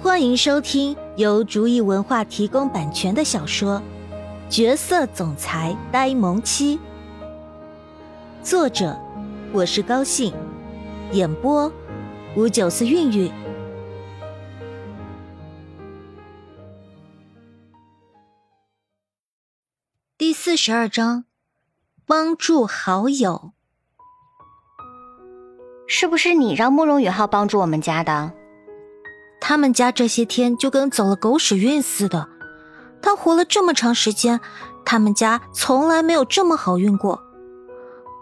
欢迎收听由竹意文化提供版权的小说《角色总裁呆萌妻》，作者我是高兴，演播五九四韵韵。第四十二章，帮助好友。是不是你让慕容雨浩帮助我们家的？他们家这些天就跟走了狗屎运似的。他活了这么长时间，他们家从来没有这么好运过。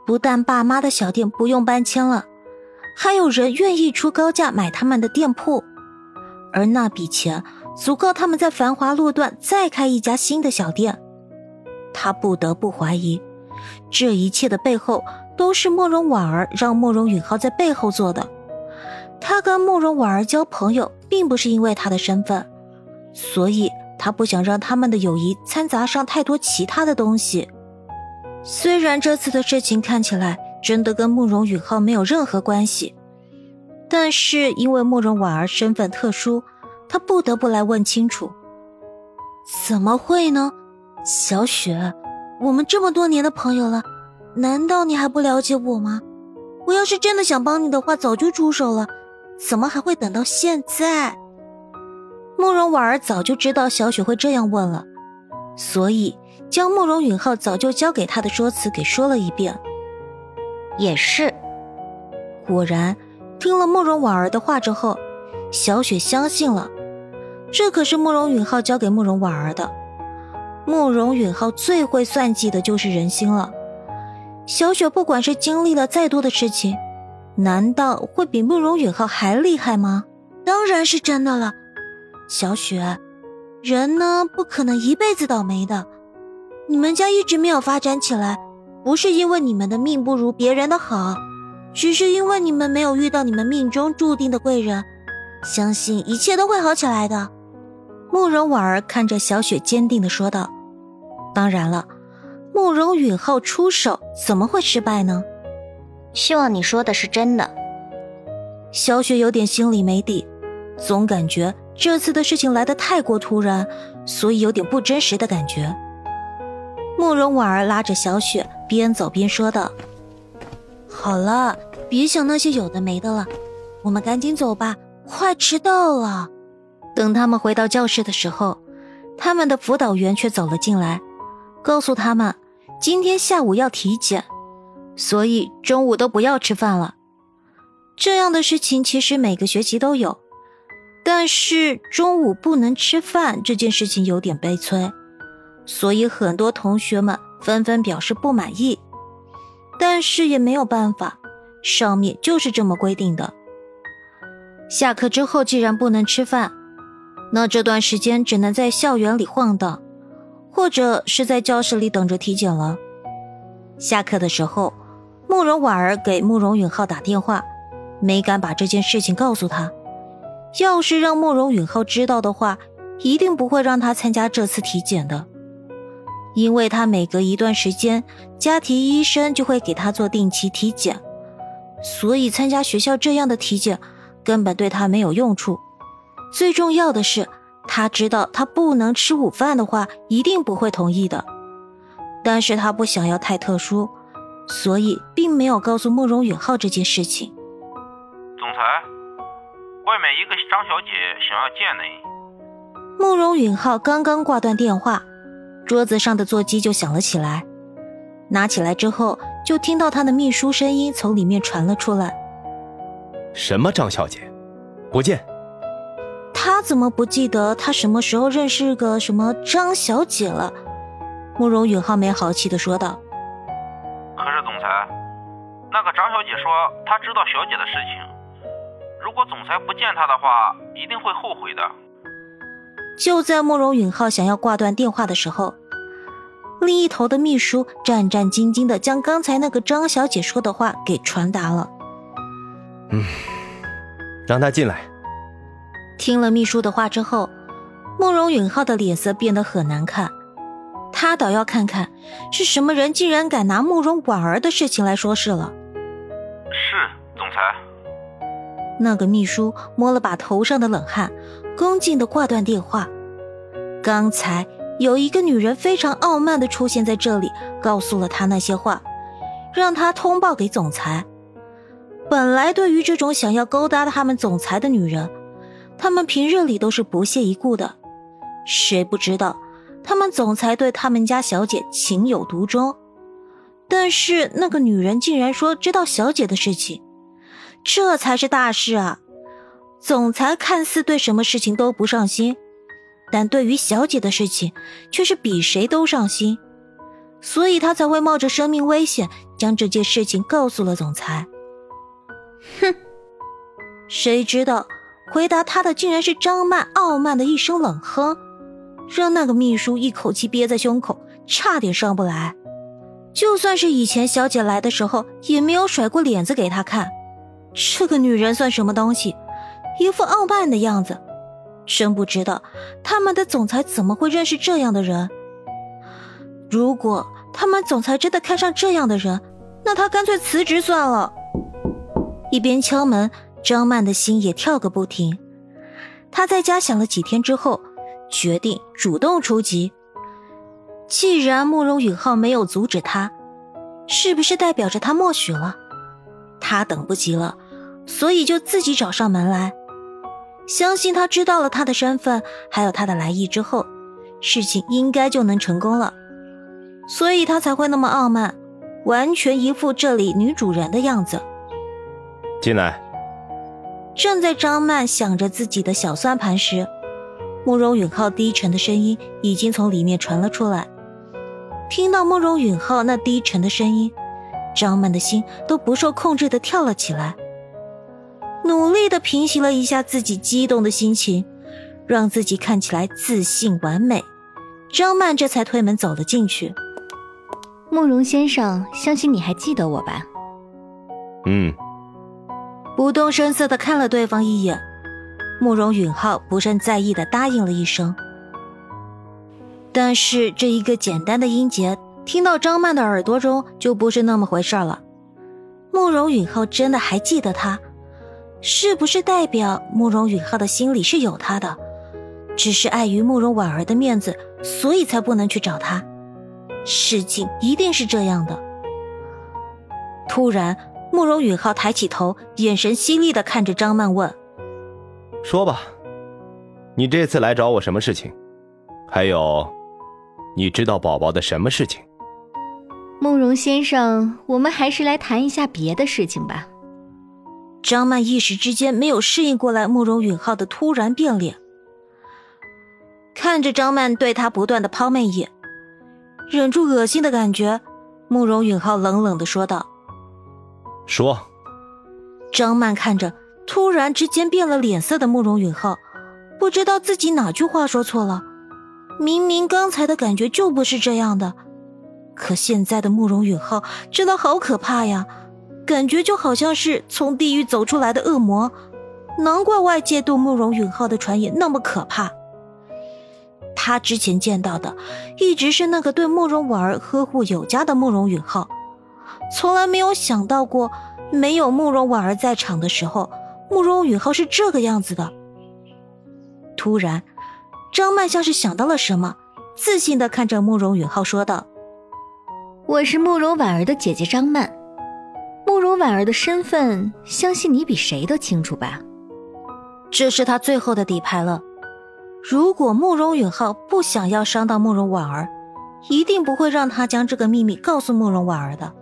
不但爸妈的小店不用搬迁了，还有人愿意出高价买他们的店铺，而那笔钱足够他们在繁华路段再开一家新的小店。他不得不怀疑，这一切的背后都是慕容婉儿让慕容允浩在背后做的。他跟慕容婉儿交朋友。并不是因为他的身份，所以他不想让他们的友谊掺杂上太多其他的东西。虽然这次的事情看起来真的跟慕容允浩没有任何关系，但是因为慕容婉儿身份特殊，他不得不来问清楚。怎么会呢？小雪，我们这么多年的朋友了，难道你还不了解我吗？我要是真的想帮你的话，早就出手了。怎么还会等到现在？慕容婉儿早就知道小雪会这样问了，所以将慕容允浩早就交给他的说辞给说了一遍。也是，果然，听了慕容婉儿的话之后，小雪相信了。这可是慕容允浩交给慕容婉儿的。慕容允浩最会算计的就是人心了。小雪不管是经历了再多的事情。难道会比慕容允浩还厉害吗？当然是真的了。小雪，人呢不可能一辈子倒霉的。你们家一直没有发展起来，不是因为你们的命不如别人的好，只是因为你们没有遇到你们命中注定的贵人。相信一切都会好起来的。慕容婉儿看着小雪，坚定的说道：“当然了，慕容允浩出手怎么会失败呢？”希望你说的是真的。小雪有点心里没底，总感觉这次的事情来得太过突然，所以有点不真实的感觉。慕容婉儿拉着小雪，边走边说道：“好了，别想那些有的没的了，我们赶紧走吧，快迟到了。”等他们回到教室的时候，他们的辅导员却走了进来，告诉他们今天下午要体检。所以中午都不要吃饭了。这样的事情其实每个学期都有，但是中午不能吃饭这件事情有点悲催，所以很多同学们纷纷表示不满意。但是也没有办法，上面就是这么规定的。下课之后既然不能吃饭，那这段时间只能在校园里晃荡，或者是在教室里等着体检了。下课的时候。慕容婉儿给慕容允浩打电话，没敢把这件事情告诉他。要是让慕容允浩知道的话，一定不会让他参加这次体检的，因为他每隔一段时间，家庭医生就会给他做定期体检，所以参加学校这样的体检根本对他没有用处。最重要的是，他知道他不能吃午饭的话，一定不会同意的。但是他不想要太特殊。所以，并没有告诉慕容允浩这件事情。总裁，外面一个张小姐想要见你。慕容允浩刚刚挂断电话，桌子上的座机就响了起来。拿起来之后，就听到他的秘书声音从里面传了出来：“什么张小姐？不见。”他怎么不记得他什么时候认识个什么张小姐了？慕容允浩没好气的说道。姐说，她知道小姐的事情。如果总裁不见她的话，一定会后悔的。就在慕容允浩想要挂断电话的时候，另一头的秘书战战兢兢的将刚才那个张小姐说的话给传达了。嗯，让她进来。听了秘书的话之后，慕容允浩的脸色变得很难看。他倒要看看是什么人，竟然敢拿慕容婉儿的事情来说事了。是总裁。那个秘书摸了把头上的冷汗，恭敬的挂断电话。刚才有一个女人非常傲慢的出现在这里，告诉了他那些话，让他通报给总裁。本来对于这种想要勾搭他们总裁的女人，他们平日里都是不屑一顾的。谁不知道，他们总裁对他们家小姐情有独钟？但是那个女人竟然说知道小姐的事情。这才是大事啊！总裁看似对什么事情都不上心，但对于小姐的事情却是比谁都上心，所以他才会冒着生命危险将这件事情告诉了总裁。哼！谁知道回答他的竟然是张曼傲慢的一声冷哼，让那个秘书一口气憋在胸口，差点上不来。就算是以前小姐来的时候，也没有甩过脸子给他看。这个女人算什么东西？一副傲慢的样子，真不知道他们的总裁怎么会认识这样的人。如果他们总裁真的看上这样的人，那他干脆辞职算了。一边敲门，张曼的心也跳个不停。他在家想了几天之后，决定主动出击。既然慕容允浩没有阻止他，是不是代表着他默许了？他等不及了。所以就自己找上门来，相信他知道了他的身份，还有他的来意之后，事情应该就能成功了。所以他才会那么傲慢，完全一副这里女主人的样子。进来。正在张曼想着自己的小算盘时，慕容允浩低沉的声音已经从里面传了出来。听到慕容允浩那低沉的声音，张曼的心都不受控制的跳了起来。努力的平息了一下自己激动的心情，让自己看起来自信完美。张曼这才推门走了进去。慕容先生，相信你还记得我吧？嗯。不动声色的看了对方一眼，慕容允浩不甚在意的答应了一声。但是这一个简单的音节，听到张曼的耳朵中就不是那么回事了。慕容允浩真的还记得他？是不是代表慕容允浩的心里是有他的，只是碍于慕容婉儿的面子，所以才不能去找他？事情一定是这样的。突然，慕容允浩抬起头，眼神犀利的看着张曼问：“说吧，你这次来找我什么事情？还有，你知道宝宝的什么事情？”慕容先生，我们还是来谈一下别的事情吧。张曼一时之间没有适应过来慕容允浩的突然变脸，看着张曼对他不断的抛媚眼，忍住恶心的感觉，慕容允浩冷冷的说道：“说。”张曼看着突然之间变了脸色的慕容允浩，不知道自己哪句话说错了，明明刚才的感觉就不是这样的，可现在的慕容允浩真的好可怕呀！感觉就好像是从地狱走出来的恶魔，难怪外界对慕容允浩的传言那么可怕。他之前见到的一直是那个对慕容婉儿呵护有加的慕容允浩，从来没有想到过没有慕容婉儿在场的时候，慕容允浩是这个样子的。突然，张曼像是想到了什么，自信的看着慕容允浩说道：“我是慕容婉儿的姐姐张曼。”慕容婉儿的身份，相信你比谁都清楚吧？这是他最后的底牌了。如果慕容允浩不想要伤到慕容婉儿，一定不会让他将这个秘密告诉慕容婉儿的。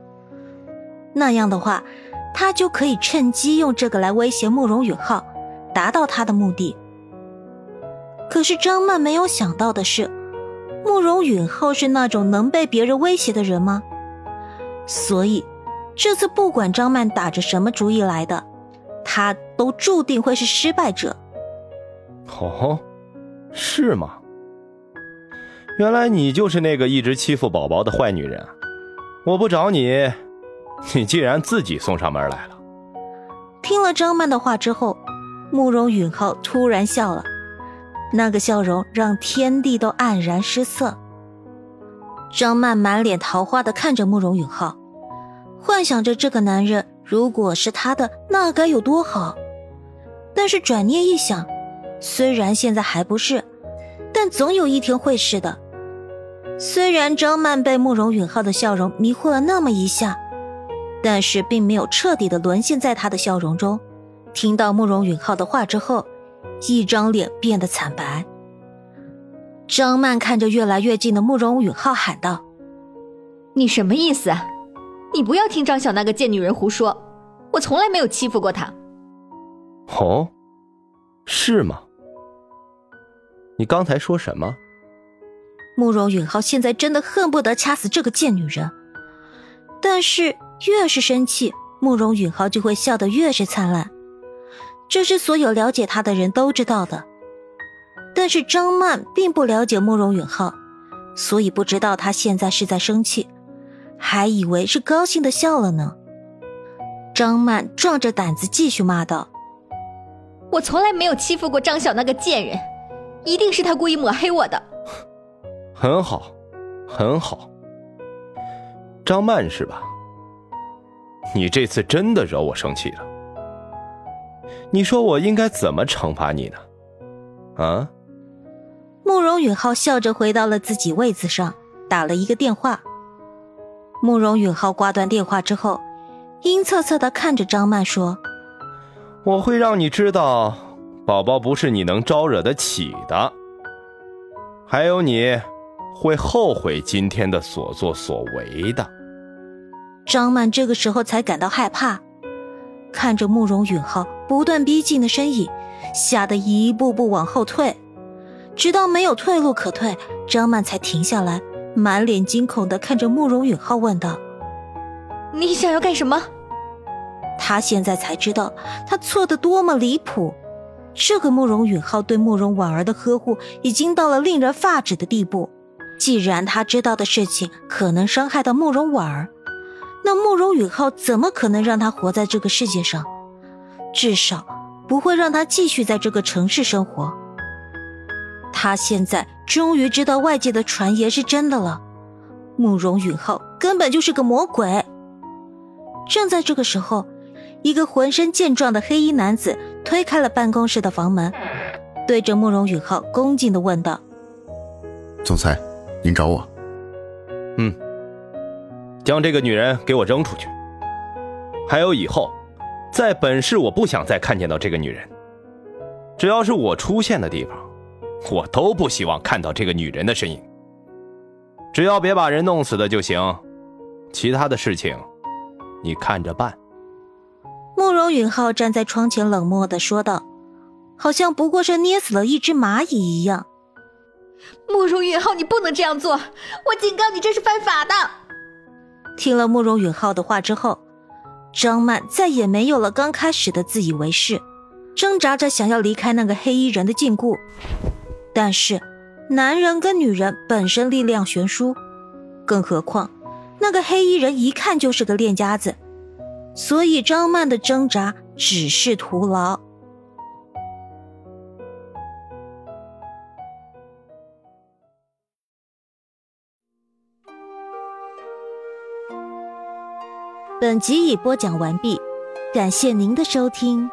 那样的话，他就可以趁机用这个来威胁慕容允浩，达到他的目的。可是张曼没有想到的是，慕容允浩是那种能被别人威胁的人吗？所以。这次不管张曼打着什么主意来的，她都注定会是失败者。哦，是吗？原来你就是那个一直欺负宝宝的坏女人。我不找你，你竟然自己送上门来了。听了张曼的话之后，慕容允浩突然笑了，那个笑容让天地都黯然失色。张曼满脸桃花的看着慕容允浩。幻想着这个男人如果是他的，那该有多好。但是转念一想，虽然现在还不是，但总有一天会是的。虽然张曼被慕容允浩的笑容迷惑了那么一下，但是并没有彻底的沦陷在他的笑容中。听到慕容允浩的话之后，一张脸变得惨白。张曼看着越来越近的慕容允浩，喊道：“你什么意思？你不要听张晓那个贱女人胡说，我从来没有欺负过她。”哦，是吗？你刚才说什么？慕容允浩现在真的恨不得掐死这个贱女人，但是越是生气，慕容允浩就会笑得越是灿烂，这是所有了解他的人都知道的。但是张曼并不了解慕容允浩，所以不知道他现在是在生气，还以为是高兴的笑了呢。张曼壮着胆子继续骂道。我从来没有欺负过张晓那个贱人，一定是他故意抹黑我的。很好，很好。张曼是吧？你这次真的惹我生气了。你说我应该怎么惩罚你呢？啊？慕容允浩笑着回到了自己位子上，打了一个电话。慕容允浩挂断电话之后，阴恻恻的看着张曼说。我会让你知道，宝宝不是你能招惹得起的。还有，你会后悔今天的所作所为的。张曼这个时候才感到害怕，看着慕容允浩不断逼近的身影，吓得一步步往后退，直到没有退路可退，张曼才停下来，满脸惊恐的看着慕容允浩问道：“你想要干什么？”他现在才知道，他错的多么离谱。这个慕容允浩对慕容婉儿的呵护，已经到了令人发指的地步。既然他知道的事情可能伤害到慕容婉儿，那慕容允浩怎么可能让他活在这个世界上？至少不会让他继续在这个城市生活。他现在终于知道外界的传言是真的了，慕容允浩根本就是个魔鬼。正在这个时候。一个浑身健壮的黑衣男子推开了办公室的房门，对着慕容允浩恭敬的问道：“总裁，您找我？嗯，将这个女人给我扔出去。还有以后，在本市我不想再看见到这个女人。只要是我出现的地方，我都不希望看到这个女人的身影。只要别把人弄死的就行，其他的事情，你看着办。”慕容允浩站在窗前，冷漠的说道：“好像不过是捏死了一只蚂蚁一样。”慕容允浩，你不能这样做！我警告你，这是犯法的。听了慕容允浩的话之后，张曼再也没有了刚开始的自以为是，挣扎着想要离开那个黑衣人的禁锢。但是，男人跟女人本身力量悬殊，更何况那个黑衣人一看就是个练家子。所以张曼的挣扎只是徒劳。本集已播讲完毕，感谢您的收听。